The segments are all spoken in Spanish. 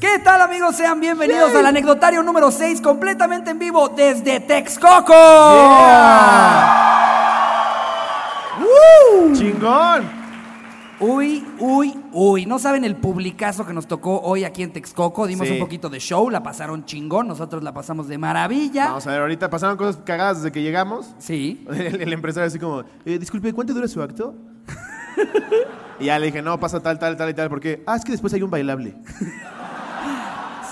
¿Qué tal amigos? Sean bienvenidos al anecdotario número 6, completamente en vivo desde Texcoco. ¡Chingón! Uy, uy, uy. No saben el publicazo que nos tocó hoy aquí en Texcoco. Dimos Sí. un poquito de show, la pasaron chingón. Nosotros la pasamos de maravilla. Vamos a ver, ahorita pasaron cosas cagadas desde que llegamos. Sí. El, el empresario así como, eh, disculpe, ¿cuánto dura su acto? y ya le dije, no, pasa tal, tal, tal y tal, porque, ah, es que después hay un bailable.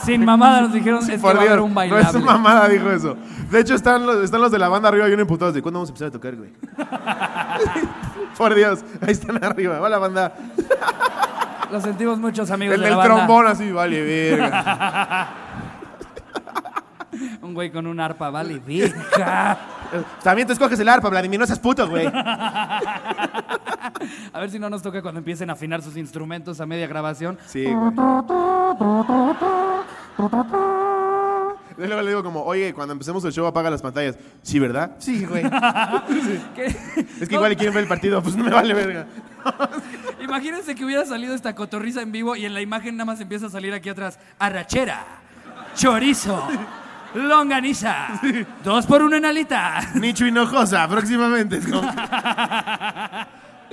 Sin mamada nos dijeron es que Por va a haber un no es bailable. su mamada, dijo eso. De hecho, están los, están los de la banda arriba bien emputados de, ¿cuándo vamos a empezar a tocar, güey? Por Dios, ahí están arriba, va la banda. Lo sentimos muchos amigos El de del la banda. trombón así, vale, verga. Un güey con un arpa, vale, verga. También te escoges el arpa, Vladimir, no seas puto, güey. A ver si no nos toca cuando empiecen a afinar sus instrumentos a media grabación. Sí, güey. Y Luego le digo como, oye, cuando empecemos el show apaga las pantallas. Sí, ¿verdad? Sí, güey. Es que igual quieren ver el partido, pues no me vale verga. Imagínense que hubiera salido esta cotorriza en vivo y en la imagen nada más empieza a salir aquí atrás arrachera, chorizo, longaniza, dos por uno en alita. Nicho Hinojosa, próximamente.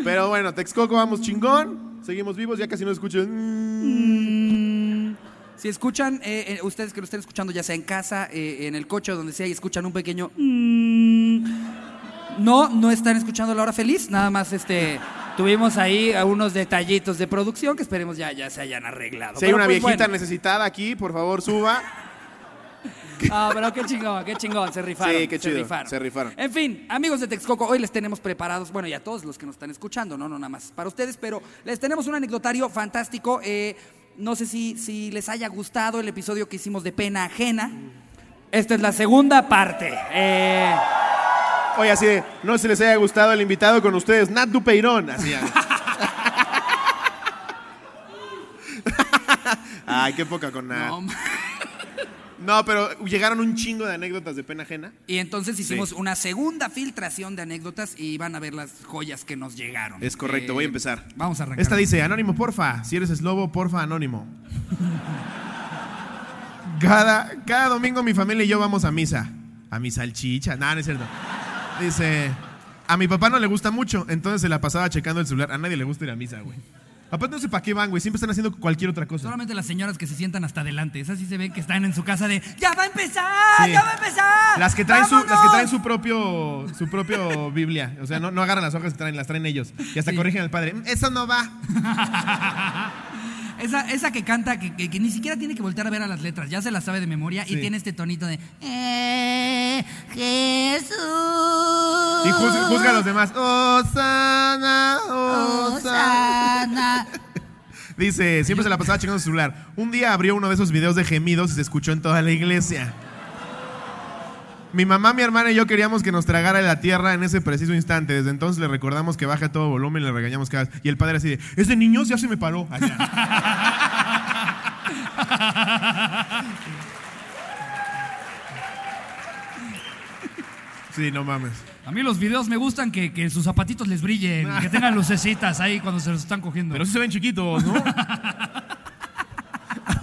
Pero bueno, Texcoco vamos chingón. Seguimos vivos, ya casi no escuchan. Mm. Si escuchan, eh, eh, ustedes que lo estén escuchando ya sea en casa, eh, en el coche o donde sea y escuchan un pequeño... mm, no, no están escuchando la hora feliz, nada más este... Tuvimos ahí unos detallitos de producción que esperemos ya, ya se hayan arreglado. Si hay Pero, una pues, viejita bueno. necesitada aquí, por favor, suba. Ah, pero qué chingón, qué chingón, se rifaron. Sí, qué chido, Se rifaron. se rifaron. En fin, amigos de Texcoco, hoy les tenemos preparados, bueno, y a todos los que nos están escuchando, no, no nada más para ustedes, pero les tenemos un anecdotario fantástico. eh, no sé si, si les haya gustado el episodio que hicimos de pena ajena. Esta es la segunda parte. Eh, Oye, así de, no se les haya gustado el invitado con ustedes, Nat Dupeirón. Así. Ay, qué poca con Nat. no, No, pero llegaron un chingo de anécdotas de pena ajena. y entonces hicimos Sí. una segunda filtración de anécdotas y van a ver las joyas que nos llegaron. Es correcto, voy a empezar. Vamos a arrancar. Esta dice, Anónimo, porfa. Si eres eslobo, porfa, Anónimo. Cada, cada domingo mi familia y yo vamos a misa. A mi salchicha. No, no es cierto. Dice, a mi papá no le gusta mucho, entonces se la pasaba checando el celular. A nadie le gusta ir a misa, güey. Aparte no sé para qué van, güey. Siempre están haciendo cualquier otra cosa. Solamente las señoras que se sientan hasta adelante. Esas sí se ven que están en su casa de ¡Ya va a empezar! Sí. ¡Ya va a empezar! Las que traen su, las que ¡Vámonos!". traen su propio, su propio Biblia. O sea, no, no agarran las hojas que traen, las traen ellos. Y hasta Sí. corrigen al padre. "Mm, Eso no va. Esa, esa que canta, que, que- que ni siquiera tiene que voltear a ver a las letras, ya se la sabe de memoria y tiene este tonito de "Eh, Jesús. Y juzga, juzga a los demás. Osana. Osana". Dice, siempre se la pasaba checando su celular. Un día abrió uno de esos videos de gemidos y se escuchó en toda la iglesia. Mi mamá, mi hermana y yo queríamos que nos tragara la tierra en ese preciso instante. Desde entonces le recordamos que baje a todo volumen y le regañamos cada vez. Y el padre así de, ese niño ya se me paró. Allá. Sí, no mames. A mí los videos me gustan que, que sus zapatitos les brillen, que tengan lucecitas ahí cuando se los están cogiendo. Pero sí se ven chiquitos, ¿no?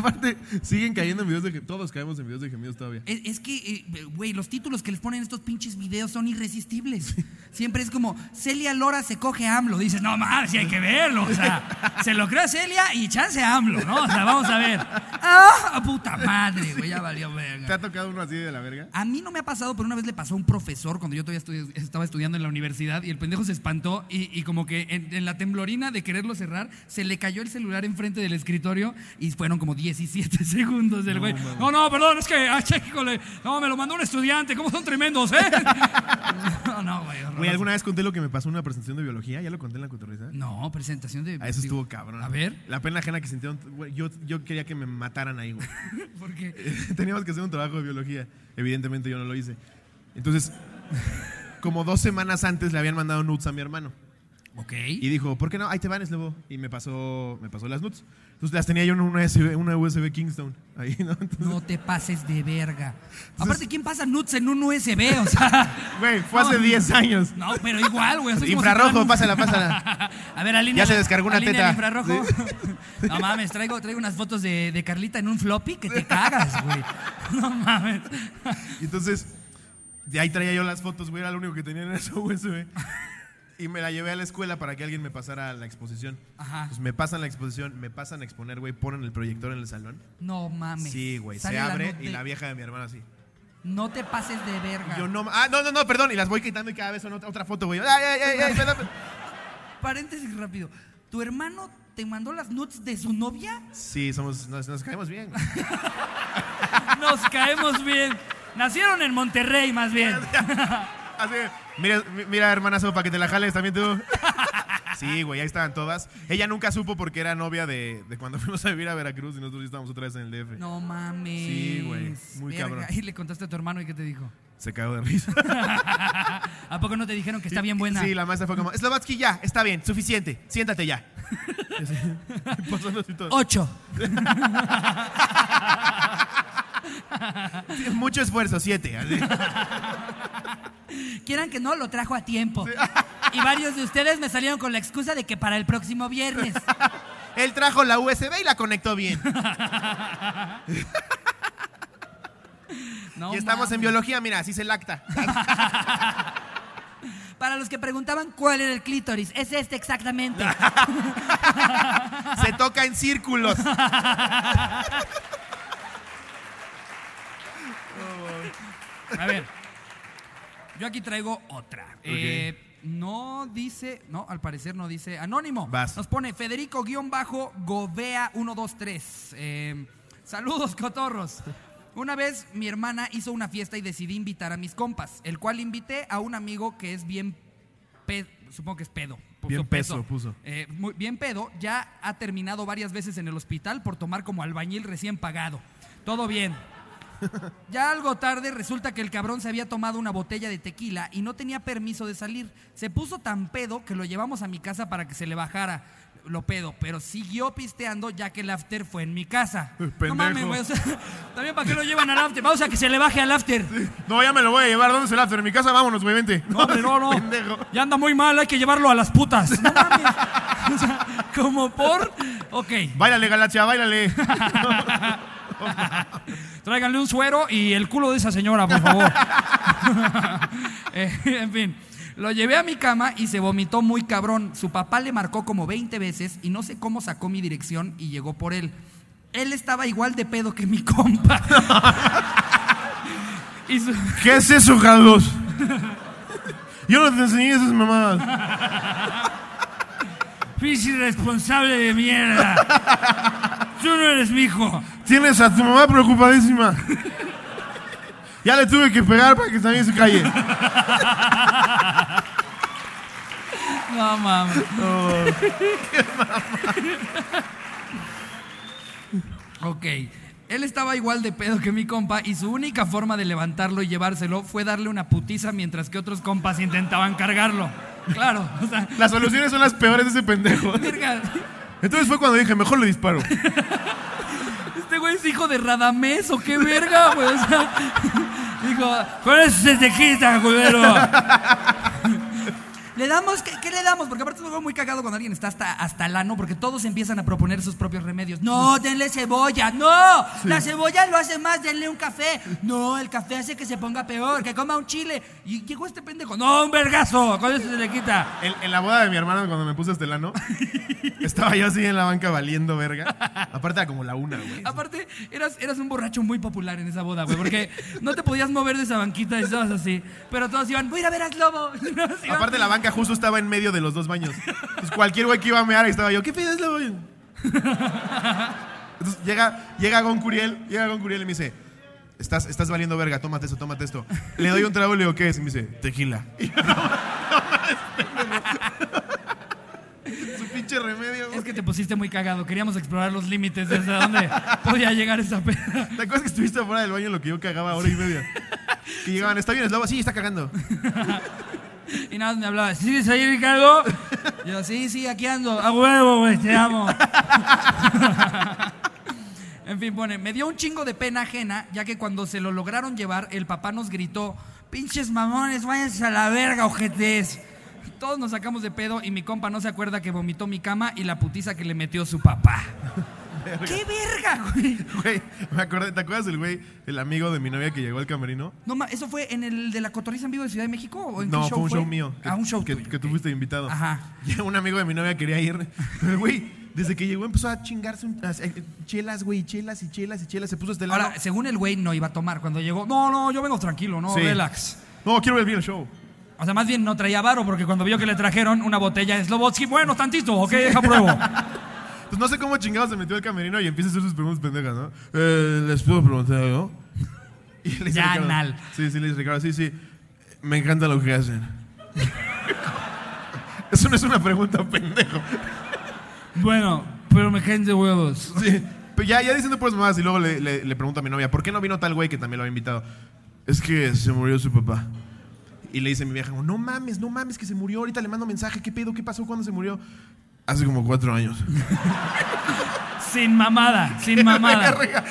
Aparte, siguen cayendo en videos de gemidos. Todos caemos en videos de gemidos todavía. Es, es que, eh, güey, los títulos que les ponen estos pinches videos son irresistibles. Siempre es como, Celia Lora se coge a AMLO. Dices, no mames, sí hay que verlo. O sea, se lo cree a Celia y chance a AMLO, ¿no? O sea, vamos a ver. ¡Ah, puta madre, güey! Ya valió ¿Te verga. ha tocado uno así de la verga? A mí no me ha pasado, pero una vez le pasó a un profesor cuando yo todavía estudi- estaba estudiando en la universidad y el pendejo se espantó y, y como que en, en la temblorina de quererlo cerrar, se le cayó el celular enfrente del escritorio y fueron como 17 segundos del güey. No, no, perdón, es que, ah, che, híjole, no, me lo mandó un estudiante, ¿cómo son tremendos, eh? No, no, güey. Güey, ¿alguna vez conté lo que me pasó en una presentación de biología? ¿Ya lo conté en la cotorriza? No, presentación de... Ah, eso digo, estuvo cabrón. A ver, La pena ajena que sintieron. güey, yo, yo quería que me mataran ahí, güey. porque... Teníamos que hacer un trabajo de biología. Evidentemente yo no lo hice. Entonces, como dos semanas antes le habían mandado nudes a mi hermano. Ok. Y dijo, ¿por qué no? Ahí te van, Slobo. Y me pasó, me pasó las nuts. Entonces las tenía yo en una USB, una USB Kingston. Ahí, ¿no? Entonces, No te pases de verga. Aparte, ¿quién pasa nuts en un USB? O sea. güey, fue hace No. 10 años. No, pero igual, güey. Infrarrojo, si pásala, pásala. A ver, alinea. Ya se descargó una teta. infrarrojo. No mames, traigo, traigo unas fotos de, de Carlita en un floppy que te cagas, güey. No mames. Y entonces, de ahí traía yo las fotos, güey, era lo único que tenía en esa USB. Y me la llevé a la escuela para que alguien me pasara la exposición. Ajá. Pues me pasan la exposición, me pasan a exponer, güey, ponen el proyector en el salón. No mames. Sí, güey, se la abre y la vieja de mi hermana así. No te pases de verga. Yo no, ah, no, no, no, perdón, y las voy quitando y cada vez son otra, otra foto, güey. Ay, ay, ay. Paréntesis rápido. ¿Tu hermano te mandó las nuts de su novia? Sí, somos, nos, nos caemos bien. Nos caemos bien. Nacieron en Monterrey, más bien. Así, mira, mi- mira, hermanazo, para que te la jales también tú. Sí, güey, ahí estaban todas. Ella nunca supo porque era novia de, de cuando fuimos a vivir a Veracruz y nosotros estábamos otra vez en el DF. No mames. Sí, güey, muy cabrón. Y le contaste a tu hermano y qué te dijo. Se cagó de risa. ¿A poco no te dijeron que está bien buena? Sí, la maestra fue como, Slovatsky ya, está bien, suficiente, siéntate ya. Ocho. Sí, Mucho esfuerzo, siete. Quieran que no, lo trajo a tiempo. Y varios de ustedes me salieron con la excusa de que para el próximo viernes. Él trajo la USB y la conectó bien. No y estamos en biología, mira, así se lacta. Para los que preguntaban cuál era el clítoris, es este exactamente. Se toca en círculos. A ver, yo aquí traigo otra. Eh, no dice, no, al parecer no dice anónimo. Vas. Nos pone Federico-Govea123. Eh, saludos, cotorros. Una vez mi hermana hizo una fiesta y decidí invitar a mis compas, el cual invité a un amigo que es bien pedo, supongo que es pedo. puso Bien peso, puso. Eh, muy bien pedo, ya ha terminado varias veces en el hospital por tomar como albañil recién pagado. Todo bien. Ya algo tarde resulta que el cabrón se había tomado una botella de tequila y no tenía permiso de salir. Se puso tan pedo que lo llevamos a mi casa para que se le bajara lo pedo, pero siguió pisteando ya que el after fue en mi casa. No Pendejo. mames, güey, o sea, también para qué lo llevan al after. Vamos a que se le baje al after. No, ya me lo voy a llevar. ¿Dónde es el after? En mi casa, vámonos, güey, vente. No, hombre, no, no. Pendejo. Ya anda muy mal, hay que llevarlo a las putas. No mames. O sea, como por. Ok. Báilale, Galaxia, báilale. Tráiganle un suero y el culo de esa señora, por favor. Eh, en fin, lo llevé a mi cama y se vomitó muy cabrón. Su papá le marcó como 20 veces y no sé cómo sacó mi dirección y llegó por él. Él estaba igual de pedo que mi compa. y su- ¿Qué es eso, Carlos? Yo no te enseñé esas mamadas. Pinche irresponsable de mierda. Tú no eres mi hijo. Tienes a tu mamá preocupadísima. Ya le tuve que pegar para que también se calle. No mames. ok. Él estaba igual de pedo que mi compa y su única forma de levantarlo y llevárselo fue darle una putiza mientras que otros compas intentaban cargarlo. Claro, o sea, Las soluciones son las peores de ese pendejo. verga, Entonces fue cuando dije, mejor le disparo. Güey es hijo de Radamés o qué verga, güey. O sea, dijo, con eso se te quita, culero. ¿Le damos? ¿Qué, qué le damos? Porque aparte es algo muy cagado cuando alguien está hasta, hasta el ano, porque todos empiezan a proponer sus propios remedios. No, denle cebolla. No, la cebolla lo hace más, denle un café. No, el café hace que se ponga peor, que coma un chile. Y llegó este pendejo. No, un vergazo. Con eso se le quita. En, en la boda de mi hermano, cuando me puse estelano, estaba yo así en la banca valiendo verga. Aparte era como la una, güey. Aparte, eras, eras un borracho muy popular en esa boda, güey, porque no te podías mover de esa banquita y estabas así. Pero todos iban, voy a ir a ver a iban- Aparte la banca justo estaba en medio de los dos baños. Entonces cualquier güey que iba a mear, ahí estaba yo, ¿qué pides, Lobo? Entonces llega, llega Gon Curiel, llega Gon Curiel y me dice, estás, estás valiendo verga, tómate esto, tómate esto. Le doy un trago y le digo, ¿qué es? Y me dice, tequila. Y yo, no, Su pinche remedio. güey. Es que te pusiste muy cagado. Queríamos explorar los límites de hasta dónde podía llegar esa peda. ¿Te acuerdas que estuviste afuera del baño en lo que yo cagaba hora y media? Que llegaban, ¿está bien, Slobo? Sí, está cagando. Y nada me hablaba, ¿sigues ahí, Ricardo? Yo, sí, sí, aquí ando. A huevo, güey, te amo. en fin, pone, me dio un chingo de pena ajena, ya que cuando se lo lograron llevar, el papá nos gritó, pinches mamones, váyanse a la verga, ojetes. Todos nos sacamos de pedo y mi compa no se acuerda que vomitó mi cama y la putiza que le metió su papá. ¡Qué verga, güey! Güey, me acordé, ¿te acuerdas del güey, el amigo de mi novia que llegó al camerino? No, ma, ¿eso fue en el de la Cotorriza en vivo de Ciudad de México? ¿O en qué No, show fue un show mío. ah, un show que, tuyo, que tú fuiste invitado. Ajá. Y un amigo de mi novia quería ir. Pero güey, desde que llegó empezó a chingarse un- a- chelas, güey, chelas y chelas y chelas. Se puso este lado. Ahora, según el güey, no iba a tomar. Cuando llegó, no, no, yo vengo tranquilo, no, Sí. relax. No, quiero ver bien el show. O sea, más bien no traía varo porque cuando vio que le trajeron una botella de Slobotsky, bueno, tantito, ok, deja pruebo. Pues no sé cómo chingado se metió al camerino y empieza a hacer sus preguntas pendejas, ¿no? Eh, les puedo preguntar algo. Y le dice Ya, Ricardo, Nal. Sí, sí, le dice Ricardo, sí, sí. Me encanta lo que hacen. Eso no es una pregunta, pendejo. bueno, pero me caen de huevos. Sí. Pero ya, ya diciendo pues más y luego le, le, le pregunto a mi novia, ¿por qué no vino tal güey que también lo había invitado? Es que se murió su papá. Y le dice a mi vieja, no mames, no mames, que se murió. Ahorita le mando mensaje, ¿qué pedo? ¿Qué pasó? ¿Cuándo se murió? Hace como cuatro años. Sin mamada, sin mamada.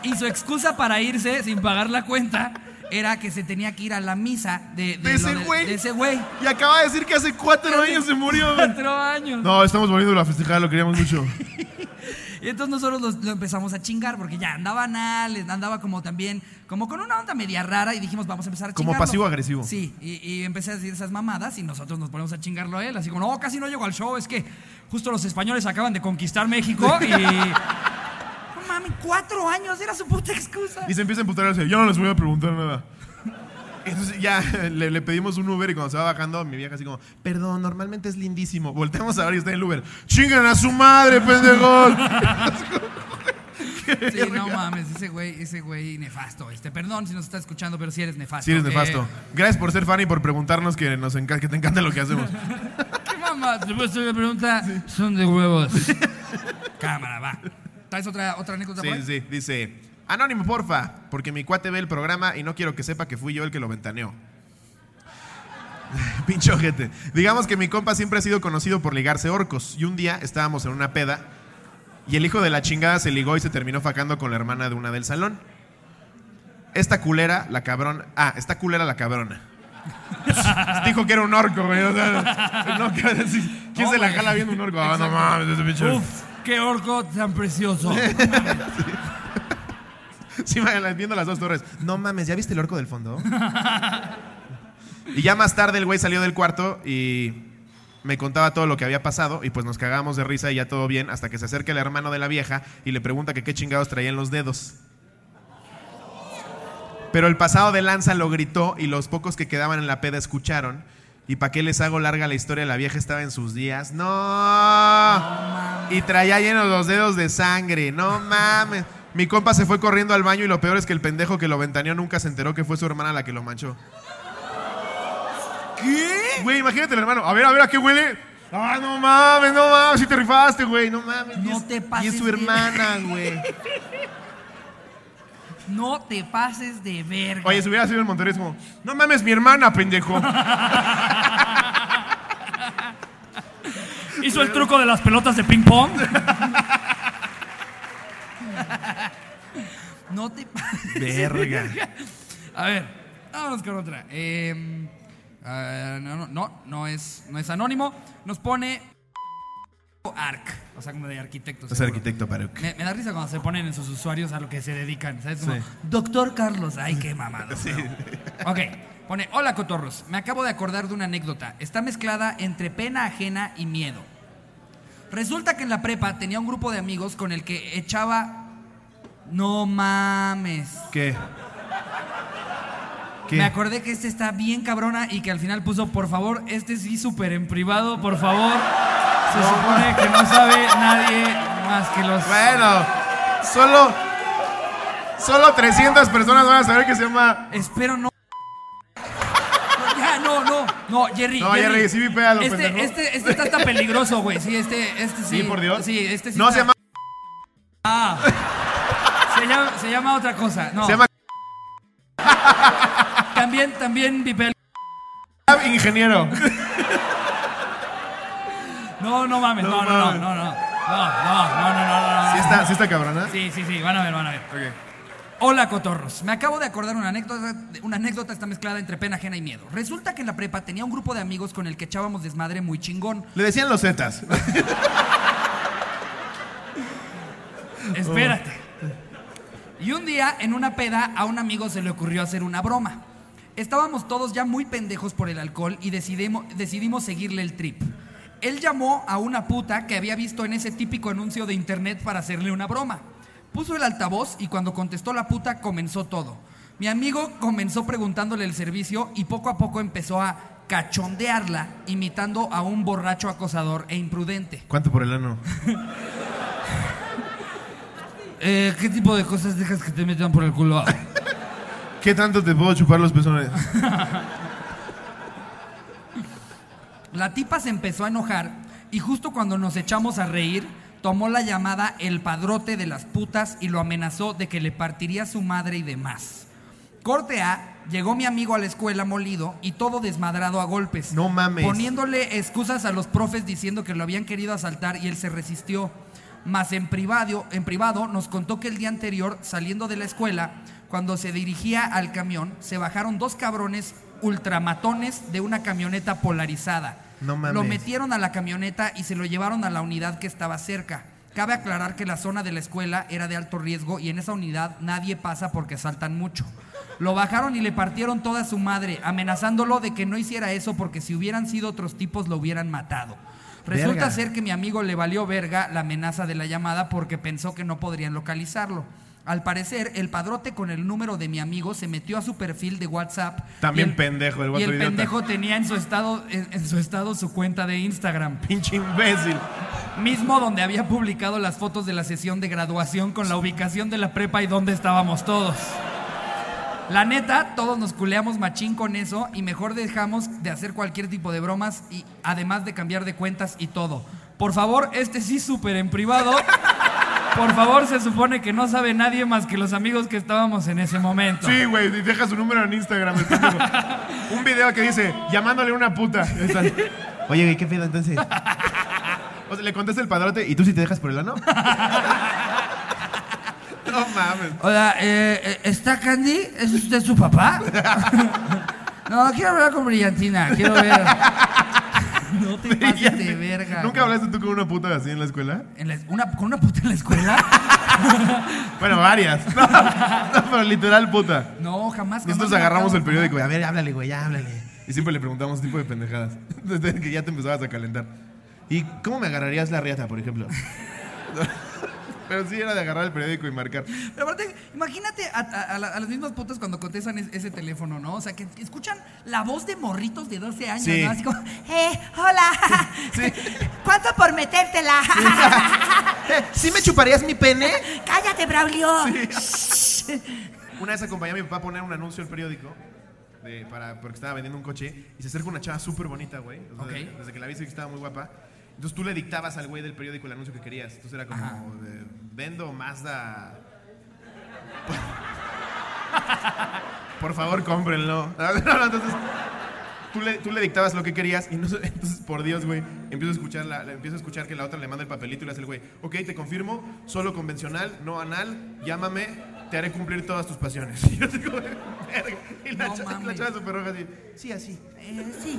Y su excusa para irse sin pagar la cuenta era que se tenía que ir a la misa de, ¿De ese güey? De ese güey. Y acaba de decir que hace cuatro años se murió. Cuatro años. No, estamos volviendo a festejar, lo queríamos mucho. Y entonces nosotros los- lo empezamos a chingar porque ya andaba anal, andaba como también, como con una onda media rara y dijimos, vamos a empezar a Como chingarlo. pasivo-agresivo. Sí, y, y empecé a decir esas mamadas y nosotros nos ponemos a chingarlo a él, así como, no, casi no llego al show, es que justo los españoles acaban de conquistar México y... No mames, cuatro años, era su puta excusa. Y se empieza a emputar yo no les voy a preguntar nada. Entonces ya le, le pedimos un Uber y cuando se va bajando, mi vieja así como, perdón, normalmente es lindísimo. Volteamos a ver y está en el Uber. ¡Chingan a su madre, pendejos! Sí, no mames, ese güey, ese güey nefasto. Este, perdón si nos está escuchando, pero sí eres nefasto. Sí, eres Eh, nefasto. Gracias por ser fan y por preguntarnos que, nos enca- que te encanta lo que hacemos. ¿Qué mamá? Después de la pregunta, son de huevos. Cámara, va. ¿Traes otra, otra anécdota Sí, por ahí? sí, dice, anónimo, porfa, porque mi cuate ve el programa y no quiero que sepa que fui yo el que lo ventaneó. Pinche ojete. Digamos que mi compa siempre ha sido conocido por ligarse orcos. Y un día estábamos en una peda y el hijo de la chingada se ligó y se terminó facando con la hermana de una del salón. Esta culera, la cabrona. Ah, esta culera, la cabrona. Dijo que era un orco, güey. ¿Quién se la jala viendo un orco? Ah, no mames, ese pinche. Uf, qué orco tan precioso. Sí, me- viendo las dos torres. No mames, ¿ya viste el orco del fondo? y ya más tarde el güey salió del cuarto y me contaba todo lo que había pasado y pues nos cagamos de risa y ya todo bien hasta que se acerca el hermano de la vieja y le pregunta que qué chingados traía en los dedos. Pero el pasado de lanza lo gritó y los pocos que quedaban en la peda escucharon. ¿Y para qué les hago larga la historia? La vieja estaba en sus días. ¡No! Y traía llenos los dedos de sangre. ¡No mames! Mi compa se fue corriendo al baño y lo peor es que el pendejo que lo ventaneó nunca se enteró que fue su hermana la que lo manchó. ¿Qué? Güey, imagínate el hermano. A ver, a ver, ¿a qué huele? ¡Ah, no mames, no mames! Si te rifaste, güey, no mames. No Y es- te Y pases es su de- hermana, güey. No te pases de verga. Oye, si hubiera sido Monterrey, es como, no mames, mi hermana, pendejo. ¿Hizo el truco de las pelotas de ping pong? no te pases. Verga. A ver, vámonos con otra. Eh, no, no, no, no es, no es anónimo. Nos pone ARC, o sea, como de arquitecto. Es seguro. arquitecto, Paruk. Me, me da risa cuando se ponen en sus usuarios a lo que se dedican, ¿sabes? Como, Sí. Doctor Carlos, ay, qué mamado. Ok, pone, hola cotorros, me acabo de acordar de una anécdota. Está mezclada entre pena ajena y miedo. Resulta que en la prepa tenía un grupo de amigos con el que echaba... No mames. ¿Qué? ¿Qué? Me acordé que este está bien cabrona y que al final puso, por favor, este sí súper en privado, por favor. Se supone que no sabe nadie más que los... Bueno, solo, solo 300 personas van a saber que se llama... Espero no. Ya, no, no, no, Jerry. No, Jerry, sí vipéalo, este, pendejo. este, este está tan peligroso, güey. Sí, este, este sí. Sí, por Dios. Sí, este sí. No, está- se llama... Ah. Se llama, se llama otra cosa. No. Se llama También, también vipea. ingeniero. No, no mames, no, No no, no, no, no. No, no, no, no. ¿Sí está, sí está cabrona? Sí, sí, sí, van a ver, van a ver. Hola, cotorros. Me acabo de acordar una anécdota, una anécdota está mezclada entre pena ajena y miedo. Resulta que en la prepa tenía un grupo de amigos con el que echábamos desmadre muy chingón. Le decían los Zetas. Espérate. Y un día, en una peda, a un amigo se le ocurrió hacer una broma. Estábamos todos ya muy pendejos por el alcohol y decidimos, decidimos seguirle el trip. Él llamó a una puta que había visto en ese típico anuncio de internet para hacerle una broma. Puso el altavoz y cuando contestó la puta comenzó todo. Mi amigo comenzó preguntándole el servicio y poco a poco empezó a cachondearla, imitando a un borracho acosador e imprudente. ¿Cuánto por el ano? Eh, ¿Qué tipo de cosas dejas que te metan por el culo? ¿Qué tanto te puedo chupar los pezones? La tipa se empezó a enojar y justo cuando nos echamos a reír, tomó la llamada el padrote de las putas y lo amenazó de que le partiría su madre y demás. Corte A, llegó mi amigo a la escuela molido y todo desmadrado a golpes. No mames. Poniéndole excusas a los profes diciendo que lo habían querido asaltar y él se resistió. Más en privado, en privado nos contó que el día anterior, saliendo de la escuela, cuando se dirigía al camión, se bajaron dos cabrones ultramatones de una camioneta polarizada. No mames. Lo metieron a la camioneta y se lo llevaron a la unidad que estaba cerca. Cabe aclarar que la zona de la escuela era de alto riesgo y en esa unidad nadie pasa porque saltan mucho. Lo bajaron y le partieron toda su madre, amenazándolo de que no hiciera eso porque si hubieran sido otros tipos lo hubieran matado. Resulta Verga. ser que mi amigo le valió verga la amenaza de la llamada porque pensó que no podrían localizarlo. Al parecer, el padrote con el número de mi amigo se metió a su perfil de WhatsApp. También y el- pendejo, el Y el idiota. pendejo tenía en su estado, en, en su estado su cuenta de Instagram. Pinche imbécil. Mismo donde había publicado las fotos de la sesión de graduación con la ubicación de la prepa y dónde estábamos todos. La neta, todos nos culeamos machín con eso y mejor dejamos de hacer cualquier tipo de bromas y además de cambiar de cuentas y todo. Por favor, este sí súper en privado. Por favor, se supone que no sabe nadie más que los amigos que estábamos en ese momento. Sí, güey, y deja su número en Instagram. Un video que dice, llamándole a una puta. Oye, güey, ¿qué pedo entonces? O sea, le contesta el padrote, ¿y tú si te dejas por el ano? No mames. Hola, eh, eh, ¿está Candy? ¿Es usted su papá? no, quiero hablar con Brillantina, quiero ver. no te pases de verga. ¿Nunca hablaste tú con una puta así en la escuela? ¿En la- una, ¿Con una puta en la escuela? Bueno, varias. No, no, pero literal puta. No, jamás. Nosotros agarramos el periódico y a ver, háblale, güey, ya háblale. Y siempre le preguntamos ese tipo de pendejadas. Desde que ya te empezabas a calentar. ¿Y cómo me agarrarías la riata, por ejemplo? Pero sí era de agarrar el periódico y marcar. Pero aparte, imagínate a, a- a a las mismas putas cuando contestan es- ese teléfono, ¿no? O sea, que escuchan la voz de morritos de 12 años, Sí. ¿no? Así como, Eh, hola. ¿Cuánto por metértela? ¿Sí me chuparías mi pene? Cállate, Braulio. Una vez acompañé a mi papá a poner un anuncio al periódico de- para, porque estaba vendiendo un coche y se acerca una chava súper bonita, güey. Desde que la vi, sí que estaba muy guapa. Entonces tú le dictabas al güey del periódico el anuncio que querías. Entonces era como, Ajá. de, vendo Mazda. Por favor, cómprenlo. No, no, entonces, tú le, tú le dictabas lo que querías y no, entonces, por Dios, güey, empiezo a, escuchar la, la- empiezo a escuchar que la otra le manda el papelito y le hace el güey, ok, te confirmo, solo convencional, no anal, llámame, te haré cumplir todas tus pasiones. Y yo de, "Verga". Y la, No chava, la chava súper roja así, sí, así. Eh, sí.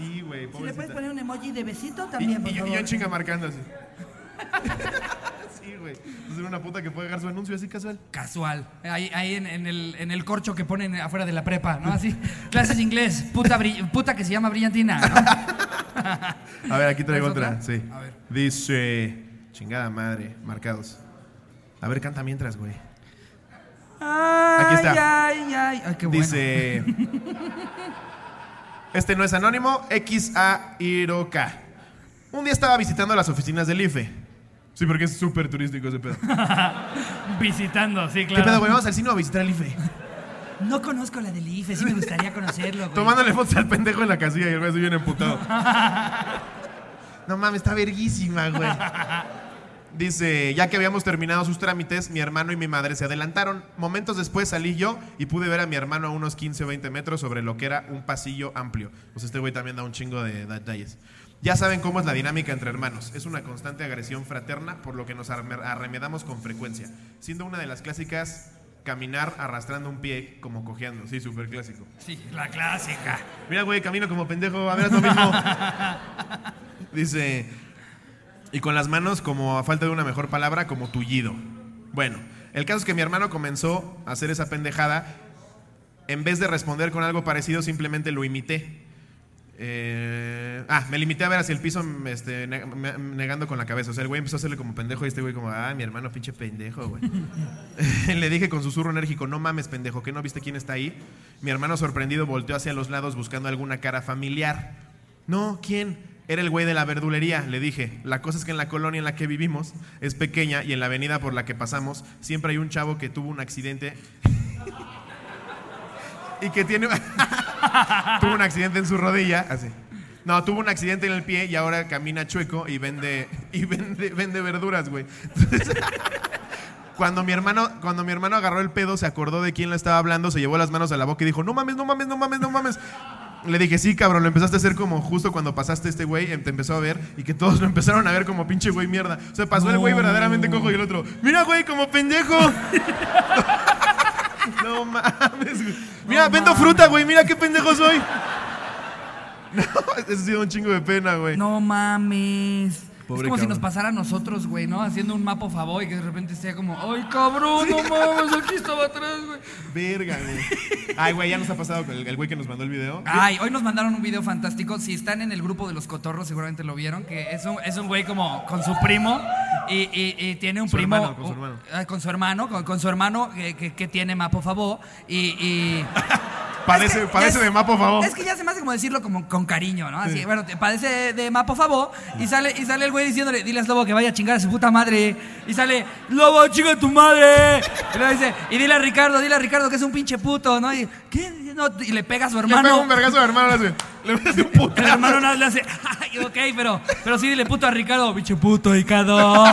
Sí, güey, Si le puedes poner un emoji de besito Y, también, y por yo, y yo chinga marcando así. sí, güey. Entonces era una puta que puede dejar su anuncio así casual. Casual. Ahí, ahí en, en el, en el corcho que ponen afuera de la prepa, ¿no? Así. Clases de inglés. Puta, brill- puta que se llama Brillantina. ¿no? A ver, aquí traigo ¿Traes otra. otra? Sí. A ver. Dice. Chingada madre, marcados. A ver, canta mientras, güey. Aquí está. Ay, ay, ay, qué bueno. Dice. Este no es anónimo, XA Iroka. Un día estaba visitando las oficinas del IFE. Sí, porque es súper turístico ese pedo. Visitando, sí, ¿Qué claro. pedo, güey? Vamos al cine o a visitar el IFE. No conozco la del IFE, sí me gustaría conocerlo, güey. Tomándole fotos al pendejo en la casilla y el güey se viene emputado. No mames, está verguísima, güey. Dice, ya que habíamos terminado sus trámites, mi hermano y mi madre se adelantaron. Momentos después salí yo y pude ver a mi hermano a unos 15 o 20 metros sobre lo que era un pasillo amplio. Pues este güey también da un chingo de detalles. Ya saben cómo es la dinámica entre hermanos. Es una constante agresión fraterna, por lo que nos arremedamos con frecuencia, siendo una de las clásicas caminar arrastrando un pie como cojeando. Sí, súper clásico. Sí, la clásica. Mira, güey, camino como pendejo, a ver, es lo mismo. Dice, y con las manos, como a falta de una mejor palabra, como tullido. Bueno, el caso es que mi hermano comenzó a hacer esa pendejada. En vez de responder con algo parecido, simplemente lo imité. Eh, ah, me limité a ver hacia el piso este, negando con la cabeza. O sea, el güey empezó a hacerle como pendejo y este güey como, ah, mi hermano pinche pendejo, güey. Le dije con susurro enérgico, no mames, pendejo, que no viste quién está ahí. Mi hermano sorprendido volteó hacia los lados buscando alguna cara familiar. No, ¿quién? Era el güey de la verdulería, le dije. La cosa es que en la colonia en la que vivimos es pequeña y en la avenida por la que pasamos siempre hay un chavo que tuvo un accidente y que tiene tuvo un accidente en su rodilla, así. No, tuvo un accidente en el pie y ahora camina chueco y vende y vende, vende verduras, güey. Cuando mi hermano cuando mi hermano agarró el pedo, se acordó de quién le estaba hablando, se llevó las manos a la boca y dijo, "No mames, no mames, no mames, no mames." Le dije, "Sí, cabrón, lo empezaste a hacer como justo cuando pasaste este güey, em- te empezó a ver y que todos lo empezaron a ver como pinche güey mierda." O sea, pasó el güey verdaderamente cojo y el otro, "Mira, güey, como pendejo." No mames, güey. Mira, vendo fruta, güey. Mira qué pendejo soy. No, eso ha sido un chingo de pena, güey. No mames. Pobre es como si nos pasara a nosotros, güey, ¿no? Haciendo un mapa favor y que de repente sea como, ¡ay, cabrón! No mames, aquí estaba atrás, güey. Verga, güey. Ay, güey, ya nos ha pasado con el el güey que nos mandó el video. Ay, hoy nos mandaron un video fantástico. Si están en el grupo de los cotorros, seguramente lo vieron. Que es un, es un güey como con su primo. Y, y- y tiene un Su primo. hermano, con su hermano. ah, con su hermano, con, con su hermano que, que- que tiene Mapo Favó. Y. y- Padece, de mapo, favor. Es que ya se me hace como decirlo como con cariño, ¿no? Así, bueno, te padece de Mapo Favó. Y sale, y sale el güey diciéndole, dile a Lobo que vaya a chingar a su puta madre. Y sale, Lobo, chinga tu madre. Y luego dice, y dile a Ricardo, dile a Ricardo que es un pinche puto, ¿no? Y, ¿qué? No, y le pega a su Le hermano. pega un vergazo a mi hermano, le hace. Le hace un puto. El hermano nada más le hace, ay, ok, pero, pero sí dile puto a Ricardo, pinche puto, Ricardo.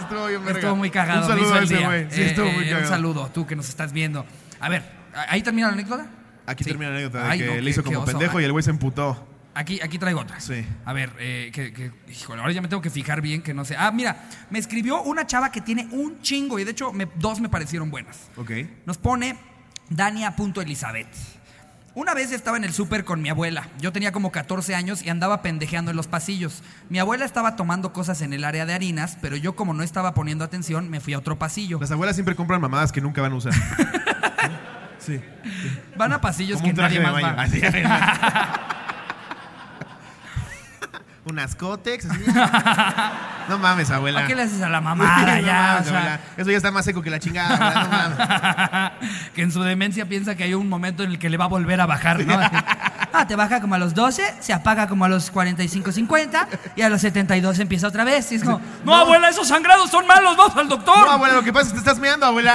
Estuvo bien verga. Estuvo muy cagado, Un me saludo a ese güey. Sí, Eh, estuvo eh, muy cagado. Un saludo, tú que nos estás viendo. A ver, ¿ahí termina la anécdota? Aquí Sí. termina la anécdota de Ay, que no, le qué- hizo como pendejo y el güey se emputó. Aquí, aquí traigo otra. Sí. A ver, eh, que, que- híjole, ahora ya me tengo que fijar bien que no sé. Ah, mira, me escribió una chava que tiene un chingo y de hecho me- dos me parecieron buenas. Ok. Nos pone Dania.elizabeth. Una vez estaba en el súper con mi abuela. Yo tenía como 14 años y andaba pendejeando en los pasillos. Mi abuela estaba tomando cosas en el área de harinas, pero yo como no estaba poniendo atención, me fui a otro pasillo. Las abuelas siempre compran mamadas que nunca van a usar. Sí. Van a pasillos Como que un traje nadie de más baño. va. Así, Unas cótex. así. No mames, abuela. ¿A qué le haces a la mamada No ya? mames, O sea, abuela. Eso ya está más seco que la chingada. abuela, no mames. que en su demencia piensa que hay un momento en el que le va a volver a bajar, ¿no? Ah, te baja como a los 12, se apaga como a los 45, 50 y a los 72 empieza otra vez. Y es como, no, abuela, esos sangrados son malos, vamos al doctor. No, abuela, lo que pasa es que te estás meando, abuela.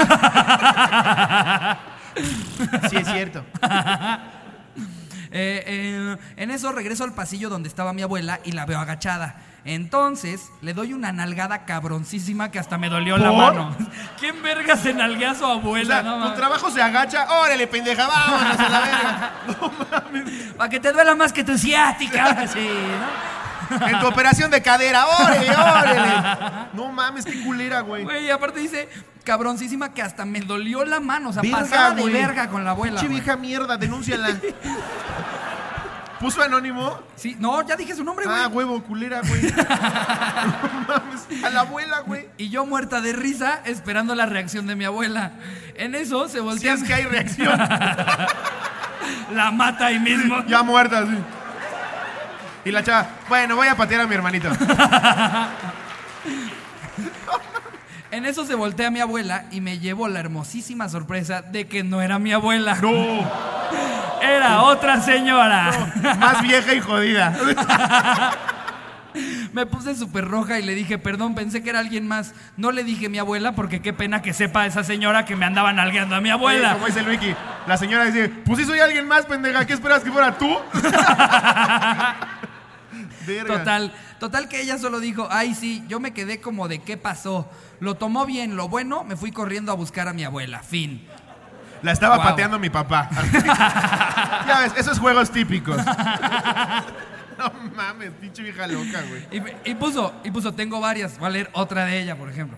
Sí, es cierto. Eh, eh, en eso regreso al pasillo donde estaba mi abuela y la veo agachada. Entonces le doy una nalgada cabroncísima que hasta me dolió la ¿Por? mano. ¿Quién verga se nalguea a su O abuela? sea, no tu mames? trabajo se agacha. Órale, pendeja, vámonos a la verga. Para que te duela más que tu ciática. Sí, ¿no? En tu operación de cadera, órale, órale. No mames, qué culera, güey. Güey, aparte dice cabroncísima que hasta me dolió la mano. O sea, Verga, pasada de güey. verga con la abuela. Pinche güey. vieja mierda, denúnciala. ¿Puso anónimo? Sí, no, ya dije su nombre, güey. Ah, huevo, culera, güey. No mames. A la abuela, güey. y yo muerta de risa esperando la reacción de mi abuela. En eso se Si voltea. es que hay reacción. La mata ahí mismo. Ya muerta, sí. Y la chava, bueno, voy a patear a mi hermanito. En eso se voltea mi abuela y me llevó la hermosísima sorpresa de que no era mi abuela. No, Era otra señora. más vieja y jodida. Me puse súper roja y le dije, perdón, pensé que era alguien más. No le dije mi abuela porque qué pena que sepa esa señora que me andaba nalgueando a mi Oye, abuela. como dice el Wiki, la señora dice, pues si soy alguien más, pendeja, ¿qué esperas que fuera tú? Verga. Total, total que ella solo dijo, ay sí, yo me quedé como de qué pasó. Lo tomó bien, lo bueno, me fui corriendo a buscar a mi abuela. Fin. La estaba Wow. pateando mi papá. ya ves, esos juegos típicos. No mames, pinche vieja loca, güey. Y, y puso, y puso, tengo varias. Voy a leer otra de ella, por ejemplo.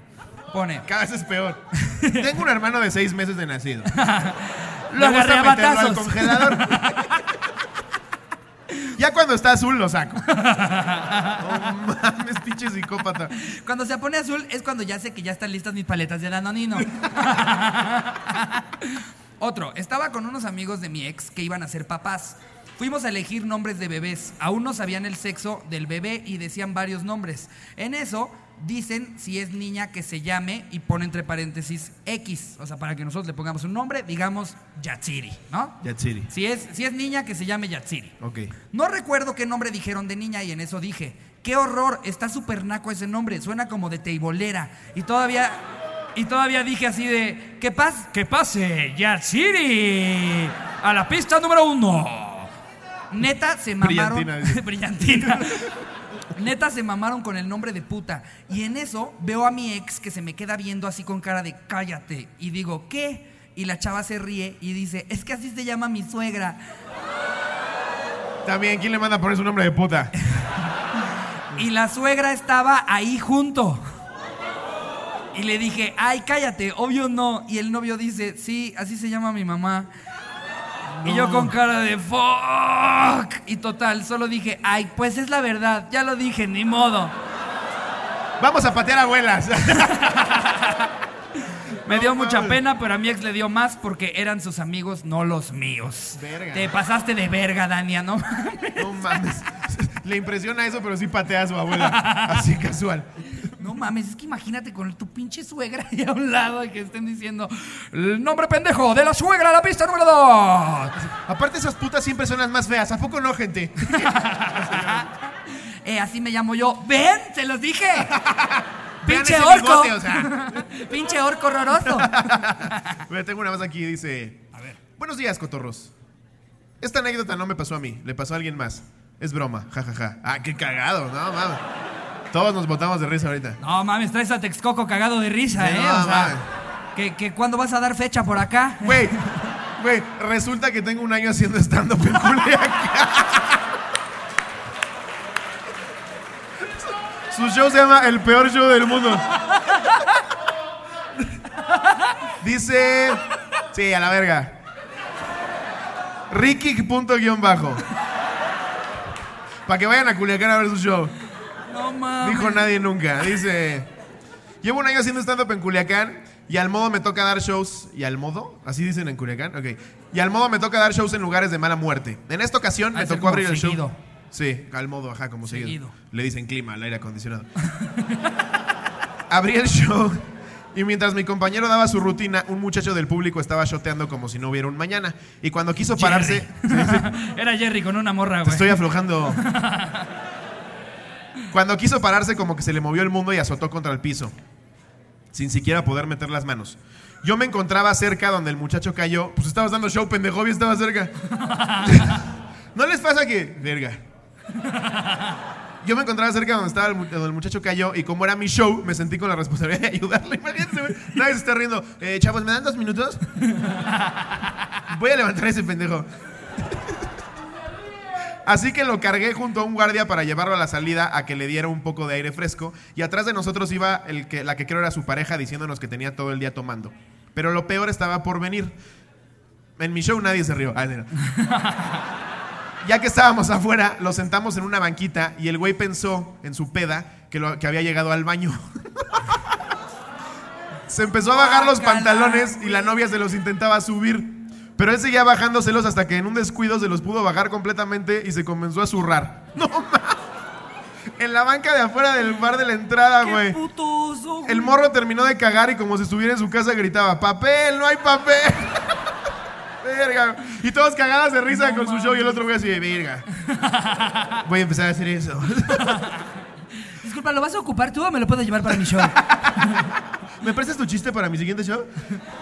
Pone, Cada vez es peor. Tengo un hermano de seis meses de nacido. lo agarré a al batazos. congelador. Ya cuando está azul lo saco. No mames, pinche psicópata. Cuando se pone azul es cuando ya sé que ya están listas mis paletas de danonino. Otro, estaba con unos amigos de mi ex que iban a ser papás. Fuimos a elegir nombres de bebés. Aún no sabían el sexo del bebé y decían varios nombres. En eso dicen si es niña que se llame y pone entre paréntesis X. O sea, para que nosotros le pongamos un nombre, digamos Yatsiri, ¿no? Yatsiri. Si es, si es niña que se llame Yatsiri. Ok. No recuerdo qué nombre dijeron de niña y en eso dije, qué horror, está súper naco ese nombre, suena como de teibolera. Y todavía, y todavía dije así de, ¿qué pasa? ¡Que pase, Yatsiri! A la pista número uno. Neta se mamaron. Brillantina. Brillantina. Neta se mamaron con el nombre de puta. Y en eso veo a mi ex que se me queda viendo así con cara de cállate. Y digo, ¿qué? Y la chava se ríe y dice, es que así se llama mi suegra. También, ¿quién le manda a poner su nombre de puta? Y la suegra estaba ahí junto. Y le dije, ay, cállate, obvio no. Y el novio dice, sí, así se llama mi mamá. Y yo con cara de fuck. Y total, solo dije, ay, pues es la verdad, ya lo dije, ni modo. Vamos a patear abuelas. Me dio mucha pena, pero a mi ex le dio más porque eran sus amigos, no los míos. Verga. Te pasaste de verga, Dania, ¿no? No mames. Le impresiona eso, pero sí patea a su abuela. Así casual. No mames, es que imagínate con tu pinche suegra ahí a un lado y que estén diciendo el nombre pendejo de la suegra a la pista número dos. Aparte, esas putas siempre son las más feas. ¿A poco no, gente? Eh, así me llamo yo. ¡Ven! ¡Se los dije! ¡Pinche orco! bigote, o sea. ¡Pinche orco horroroso! Mira, tengo una más aquí, dice. Buenos días, cotorros. Esta anécdota no me pasó a mí, le pasó a alguien más. Es broma, jajaja. Ah, qué cagado, no mames. Todos nos botamos de risa ahorita. No mames, traes a Texcoco cagado de risa, ¿eh? no, o sea, que, que ¿cuándo vas a dar fecha por acá? Güey, güey, resulta que tengo un año haciendo stand-up en Culiacán. Su show se llama El Peor Show del Mundo. Dice... Sí, a la verga. Ricky punto guion bajo. Para que vayan a Culiacán a ver su show. No mames. Dijo nadie nunca. Dice. Llevo un año haciendo stand-up en Culiacán y al modo me toca dar shows. ¿Y al modo? ¿Así dicen en Culiacán? Ok. Y al modo me toca dar shows en lugares de mala muerte. En esta ocasión me tocó abrir el seguido. show. Sí, al modo, ajá, como seguido. Seguido. Le dicen clima al aire acondicionado. Abrí el show y mientras mi compañero daba su rutina, un muchacho del público estaba shoteando como si no hubiera un mañana. Y cuando quiso pararse. Era Jerry con una morra, Te güey. estoy aflojando. Cuando quiso pararse, como que se le movió el mundo y azotó contra el piso, sin siquiera poder meter las manos. Yo me encontraba cerca donde el muchacho cayó. Pues estabas dando show, pendejo, y estaba cerca. ¿No les pasa que.? Verga. Yo me encontraba cerca donde estaba el, donde el muchacho cayó y como era mi show, me sentí con la responsabilidad de ayudarle. Imagínense, güey. Nadie se está riendo. Eh, chavos, ¿me dan dos minutos? Voy a levantar a ese pendejo. Así que lo cargué junto a un guardia para llevarlo a la salida a que le diera un poco de aire fresco. Y atrás de nosotros iba el que, la que creo era su pareja diciéndonos que tenía todo el día tomando. Pero lo peor estaba por venir. En mi show nadie se rió. Ah, no. Ya que estábamos afuera, lo sentamos en una banquita y el güey pensó en su peda que, lo- que había llegado al baño. se empezó a bajar los pantalones y la novia se los intentaba subir. Pero él seguía bajándoselos hasta que en un descuido se los pudo bajar completamente y se comenzó a zurrar. No mames. En la banca de afuera del bar de la entrada, ¡Qué güey. El morro terminó de cagar y como si estuviera en su casa gritaba, papel, no hay papel. Verga. Y todos cagadas de risa No con su show y el otro güey así de verga. Voy a empezar a hacer eso. Disculpa, ¿lo vas a ocupar tú o me lo puedo llevar para mi show? ¿Me prestas tu chiste para mi siguiente show?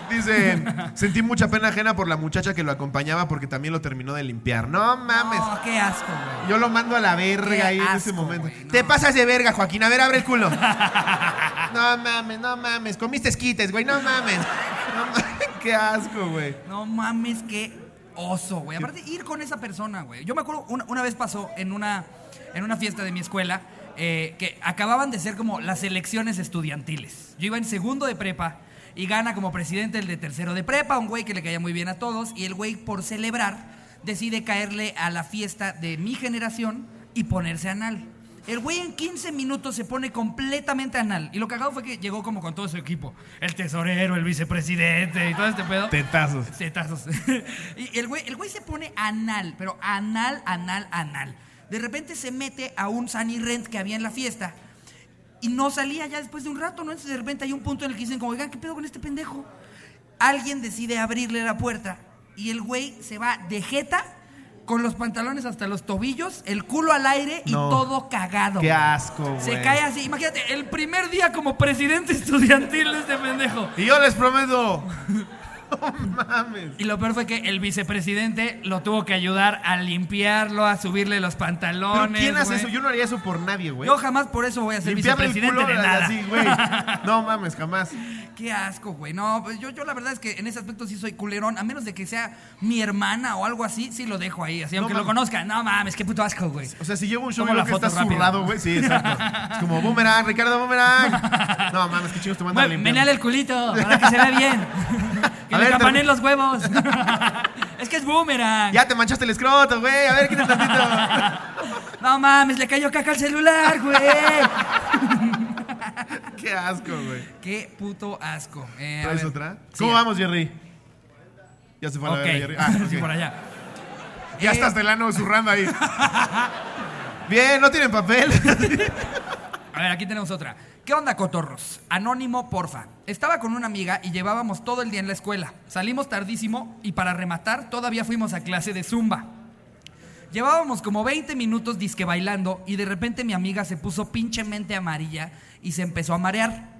Dice, sentí mucha pena ajena por la muchacha que lo acompañaba porque también lo terminó de limpiar. No mames. No, qué asco, güey. Yo lo mando a la verga ahí en ese momento. güey, no. Te pasas de verga, Joaquín. A ver, abre el culo. no mames, no mames. Comiste esquites, güey. No mames. No mames. Qué asco, güey. No mames, qué oso, güey. Aparte, ir con esa persona, güey. Yo me acuerdo, una, una vez pasó en una, en una fiesta de mi escuela eh, que acababan de ser como las elecciones estudiantiles. Yo iba en segundo de prepa y gana como presidente el de tercero de prepa, un güey que le caía muy bien a todos, y el güey por celebrar decide caerle a la fiesta de mi generación y ponerse anal. El güey en 15 minutos se pone completamente anal. Y lo cagado fue que llegó como con todo su equipo. El tesorero, el vicepresidente y todo este pedo. Tetazos. Tetazos. y el güey, el güey se pone anal, pero anal, anal, anal. De repente se mete a un Sunny Rent que había en la fiesta y no salía ya después de un rato, ¿no? Entonces de repente hay un punto en el que dicen como, oigan, ¿qué pedo con este pendejo? Alguien decide abrirle la puerta y el güey se va de jeta con los pantalones hasta los tobillos, el culo al aire y No. todo cagado. Qué asco, güey. Se cae así. Imagínate, el primer día como presidente estudiantil de este pendejo. Y yo les prometo. No mames. Y lo peor fue que el vicepresidente lo tuvo que ayudar a limpiarlo, a subirle los ¿Pero pantalones. quién hace güey. eso? Yo no haría eso por nadie, güey. Yo jamás por eso voy a ser Limpiarle el vicepresidente culo de nada. así, güey. No mames, jamás. Qué asco, güey. No, pues yo, yo la verdad es que en ese aspecto sí soy culerón. A menos de que sea mi hermana o algo así, sí lo dejo ahí. Así, No aunque lo mames. conozca. No mames, qué puto asco, güey. O sea, si llevo un show la que foto está zurrado, güey. Sí, exacto. Es como boomerang, Ricardo Boomerang. No mames, qué chingos te mandan limpiar. meneale el culito para que se vea bien. que A le ver, te- los huevos. es que es boomerang. Ya te manchaste el escroto, güey. A ver, quítate tantito. No mames, le cayó caca al celular, güey. Qué asco, güey. Qué puto asco. Eh, a ¿Traes ver. otra? ¿Cómo vamos, Jerry? Ya se fue a la Ok, verga, Jerry. Ah, ok. por allá. Ya Eh, estás delano zurrando ahí. Bien, no tienen papel. A ver, aquí tenemos otra. ¿Qué onda, cotorros? Anónimo, porfa. Estaba con una amiga y llevábamos todo el día en la escuela. Salimos tardísimo y para rematar todavía fuimos a clase de zumba. Llevábamos como 20 minutos disque bailando y de repente mi amiga se puso pinchemente amarilla y se empezó a marear.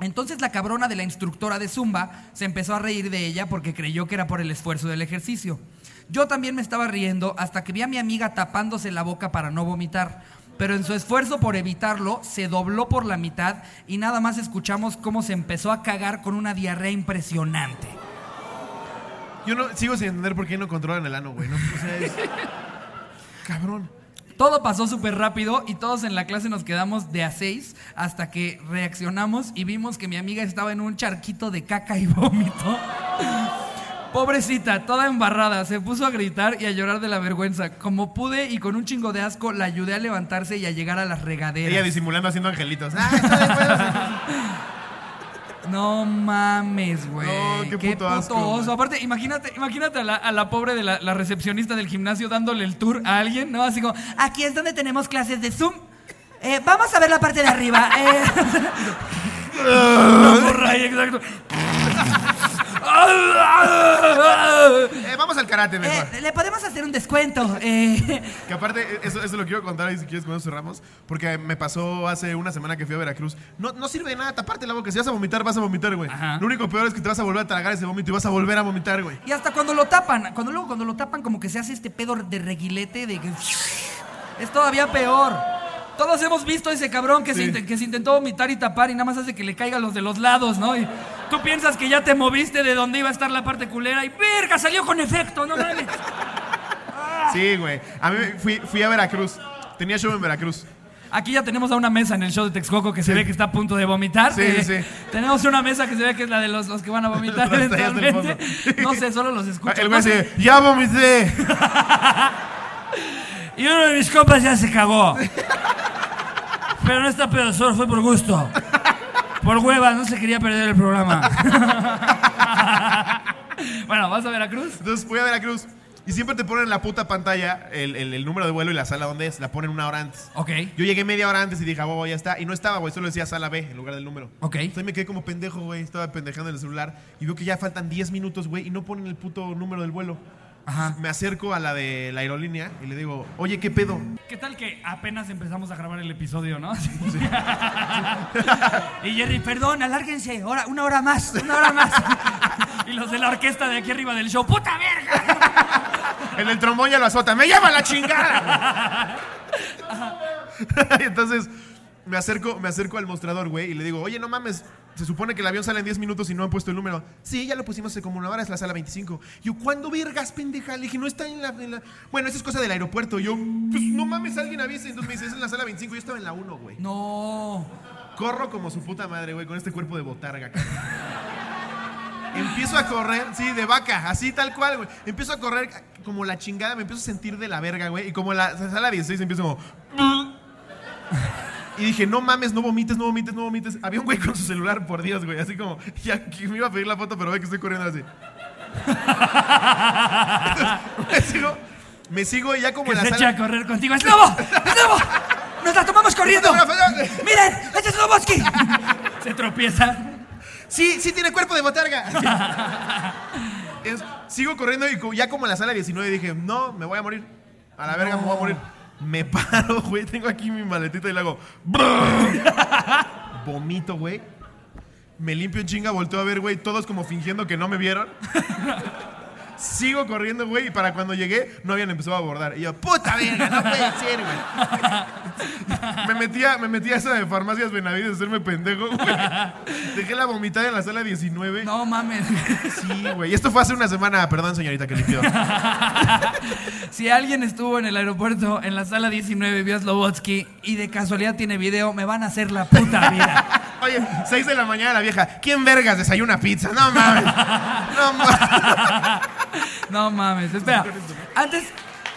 Entonces la cabrona de la instructora de Zumba se empezó a reír de ella porque creyó que era por el esfuerzo del ejercicio. Yo también me estaba riendo hasta que vi a mi amiga tapándose la boca para no vomitar. Pero en su esfuerzo por evitarlo, se dobló por la mitad y nada más escuchamos cómo se empezó a cagar con una diarrea impresionante. Yo no, sigo sin entender por qué no controlan el ano, güey. ¿no? O sea, es... Cabrón. Todo pasó súper rápido y todos en la clase nos quedamos de a seis hasta que reaccionamos y vimos que mi amiga estaba en un charquito de caca y vómito. Pobrecita, toda embarrada, se puso a gritar y a llorar de la vergüenza. Como pude y con un chingo de asco, la ayudé a levantarse y a llegar a las regaderas. Ella disimulando haciendo angelitos. Ah. No mames, güey. No, qué puto asco, oso. Aparte, imagínate, imagínate a la, a la pobre de la, la recepcionista del gimnasio dándole el tour a alguien, ¿no? Así como, aquí es donde tenemos clases de Zoom. Eh, vamos a ver la parte de arriba. Eh, ahí, exacto. Eh, vamos al karate mejor. Eh, Le podemos hacer un descuento. Eh, Que aparte, eso, eso lo quiero contar ahí si quieres cuando cerramos. Porque me pasó hace una semana que fui a Veracruz. No, no sirve de nada taparte la boca. Si vas a vomitar, vas a vomitar, güey. Lo único peor es que te vas a volver a tragar ese vómito y vas a volver a vomitar, güey. y hasta cuando lo tapan, cuando luego cuando lo tapan, como que se hace este pedo de reguilete de que. Es todavía peor. Todos hemos visto a ese cabrón que, se, Sí. que se intentó vomitar y tapar y nada más hace que le caigan los de los lados, ¿no? Y tú piensas que ya te moviste de donde iba a estar la parte culera y ¡verga! Salió con efecto, no mames. Sí, güey. A mí fui, fui a Veracruz. Tenía show en Veracruz. Aquí ya tenemos a una mesa en el show de Texcoco que se ve que está a punto de vomitar. Sí, Eh, sí. Tenemos una mesa que se ve que es la de los, los que van a vomitar Los tallas del eventualmente. fondo. No sé, solo los escucho. El No güey sé. dice, ya vomité. Y uno de mis compas ya se cagó. Pero no está pedo, solo fue por gusto. Por hueva, no se quería perder el programa. Bueno, ¿vas a Veracruz? Entonces fui a Veracruz. Y siempre te ponen en la puta pantalla el, el- el número de vuelo y la sala donde es. La ponen una hora antes. Ok. Yo llegué media hora antes y dije, ah, bobo, ya está. Y no estaba, güey. Solo decía sala B en lugar del número. Ok. Entonces me quedé como pendejo, güey. Estaba pendejando en el celular. Y veo que ya faltan 10 minutos, güey. Y no ponen el puto número del vuelo. Ajá. Me acerco a la de la aerolínea y le digo, oye, ¿qué pedo? ¿Qué tal que apenas empezamos a grabar el episodio, no? Y Jerry, perdón, alárguense, hora- una hora más, una hora más. y los de la orquesta de aquí arriba del show, ¡puta verga! El del trombón ya lo azota. ¡Me llama la chingada! y entonces me acerco, me acerco al mostrador, güey, y le digo, oye, no mames, se supone que el avión sale en 10 minutos y no han puesto el número. Sí, ya lo pusimos hace como una hora, es la sala 25. Yo, ¿cuándo vergas, pendeja? Le dije, no está en la, en la- Bueno, eso es cosa del aeropuerto. Yo, pues no mames, alguien avise. Entonces me dice, es en la sala 25. Yo estaba en la 1, güey. No. Corro como su puta madre, güey, con este cuerpo de botarga, cabrón. Empiezo a correr, sí, de vaca, así tal cual, güey. Empiezo a correr como la chingada, me empiezo a sentir de la verga, güey. Y como la sala 16 empiezo como. Y dije, no mames, no vomites, no vomites, no vomites. Había un güey con su celular, por Dios, güey. Así como, ya que me iba a pedir la foto, pero ve que estoy corriendo así. me sigo, me sigo y ya como Que en la se sala. echa a correr contigo. ¡Es lobo! ¡Es lobo! ¡Nos la tomamos corriendo! ¡Miren! ¡Este es Loboski! Se tropieza. Sí, sí tiene cuerpo de botarga. Es- sigo corriendo y ya como en la sala 19 dije, no, me voy a morir. A la verga me voy a morir. Me paro, güey, tengo aquí mi maletita y le hago... Vomito, güey. Me limpio en chinga, volteo a ver, güey, todos como fingiendo que no me vieron. Sigo corriendo, güey, y para cuando llegué no habían empezado a abordar. Y yo, puta verga, no puede ser, güey. Me metía, me metía a esa de farmacias Benavides a hacerme pendejo, güey. Dejé la vomitada en la sala 19. No mames. Sí, güey. Y esto fue hace una semana, perdón, señorita, que limpió. Si alguien estuvo en el aeropuerto en la sala 19 vio a Slobotsky y de casualidad tiene video, me van a hacer la puta vida. Oye, 6 de la mañana la vieja. ¿Quién vergas desayuna pizza? No mames. No mames. No mames. Espera. Antes,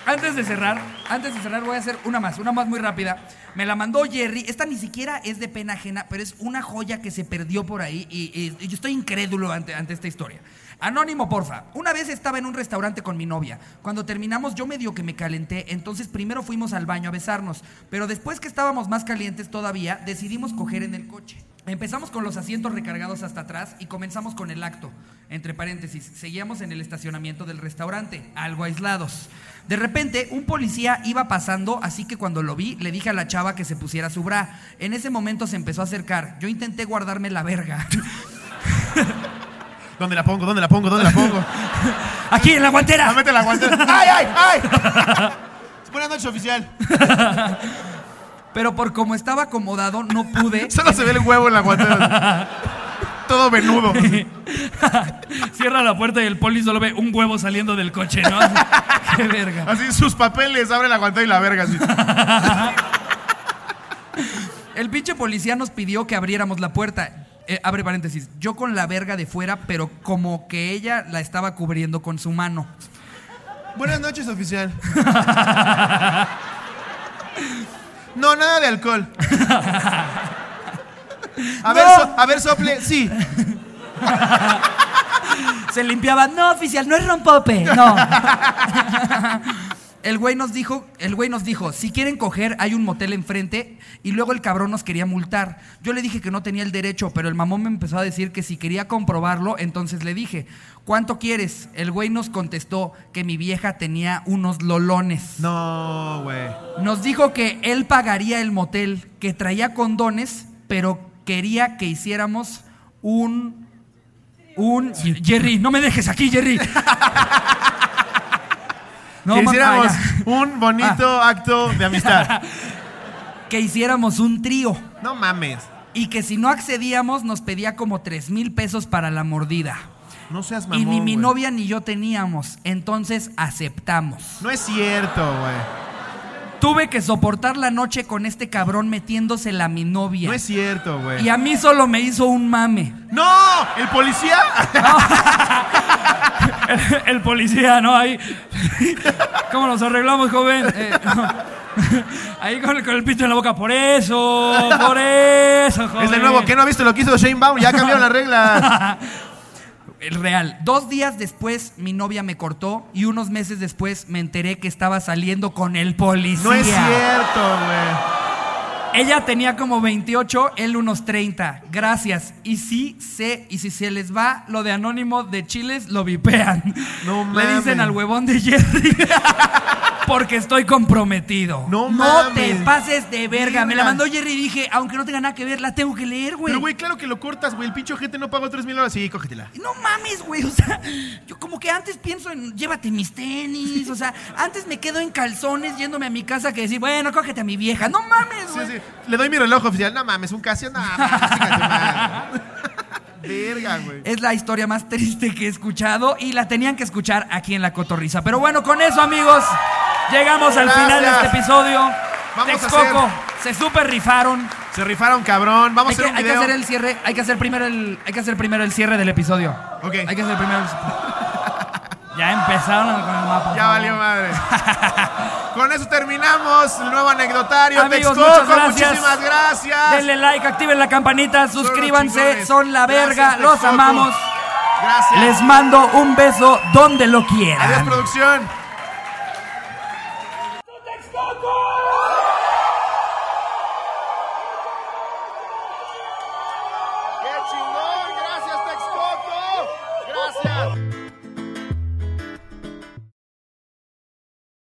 antes de cerrar, antes de cerrar voy a hacer una más, una más muy rápida. Me la mandó Jerry. Esta ni siquiera es de pena ajena, pero es una joya que se perdió por ahí y, yo estoy incrédulo ante, ante esta historia. Anónimo, porfa. Una vez estaba en un restaurante con mi novia. Cuando terminamos yo medio que me calenté, entonces primero fuimos al baño a besarnos, pero después que estábamos más calientes todavía, decidimos coger en el coche. Empezamos con los asientos recargados hasta atrás y comenzamos con el acto. Entre paréntesis, seguíamos en el estacionamiento del restaurante, algo aislados. De repente, un policía iba pasando, así que cuando lo vi, le dije a la chava que se pusiera su bra. En ese momento se empezó a acercar. Yo intenté guardarme la verga. ¿Dónde la pongo? ¿Dónde la pongo? ¿Dónde la pongo? ¡Aquí, en la Ah, guantera! mete la guantera. ¡Ay, ay, ay! Buenas noches, oficial. Pero por como estaba acomodado, no pude. Solo se ve el huevo en la guantera. Todo venudo. Cierra la puerta y el poli solo ve un huevo saliendo del coche, ¿no? Qué verga. Así sus papeles, abre la guantera y la verga. Así. El pinche policía nos pidió que abriéramos la puerta. Eh, abre paréntesis. Yo con la verga de fuera, pero como que ella la estaba cubriendo con su mano. Buenas noches, oficial. No, nada de alcohol. A ver, so- a ver, sople, sí. Se limpiaba. No, oficial, no es rompope. No. El güey nos dijo, el güey nos dijo, si quieren coger, hay un motel enfrente y luego el cabrón nos quería multar. Yo le dije que no tenía el derecho, pero el mamón me empezó a decir que si quería comprobarlo, entonces le dije, ¿cuánto quieres? El güey nos contestó que mi vieja tenía unos lolones. No, güey. Nos dijo que él pagaría el motel, que traía condones, pero quería que hiciéramos un un Jerry, no me dejes aquí, Jerry. No, que hiciéramos ah, un bonito acto de amistad. que hiciéramos un trío No mames. y que si no accedíamos nos pedía como tres mil pesos para la mordida. No seas mamón. y ni mi novia ni yo teníamos, entonces aceptamos. No es cierto, güey. Tuve que soportar la noche con este cabrón metiéndosela a mi novia. No es cierto, güey. Y a mí solo me hizo un mame. ¡No! ¿El policía? El policía, ¿no? Ahí. ¿Cómo nos arreglamos, joven? Eh, Ahí con el, con el pito en la boca. Por eso, por eso, joven. Es de nuevo, ¿qué no ha visto lo que hizo Shane Baum? Ya cambiaron las reglas. el real. Dos días después mi novia me cortó y unos meses después me enteré que estaba saliendo con el policía. No es cierto, güey. Ella tenía como 28, él unos 30. Gracias. Y sí sé, y si se les va lo de anónimo de chiles, lo vipean. No Le mames. dicen al huevón de Jerry. porque estoy comprometido. No te mames. pases de verga. Me la mandó Jerry y dije, aunque no tenga nada que ver, la tengo que leer, güey. Pero, güey, claro que lo cortas, güey. El pinche gente no pagó 3 mil dólares. Sí, cógetela. No mames, güey. O sea, yo como que antes pienso en llévate mis tenis. O sea, antes me quedo en calzones yéndome a mi casa que decir, bueno, cógete a mi vieja. No mames, Sí, güey. sí. Le doy mi reloj oficial. No mames, un Casio. No mames. Verga, güey. Es la historia más triste que he escuchado y la tenían que escuchar aquí en La Cotorrisa. Pero bueno, con eso, amigos, llegamos al final de este episodio. Vamos a Texcoco, se super rifaron. Se rifaron, cabrón. Vamos Hay a que, hacer un hay que hacer el cierre, hay que hacer primero el, hay que hacer primero el cierre del episodio. Ok. Hay que hacer primero el... Ya empezaron con el mapa. Ya valió madre. Con eso terminamos el nuevo anecdotario. Amigos, Texcoco, gracias. muchísimas gracias. Denle like, activen la campanita, suscríbanse, son la verga, Gracias, los Texcoco. amamos. Gracias. Les mando un beso donde lo quieran. Adiós, producción.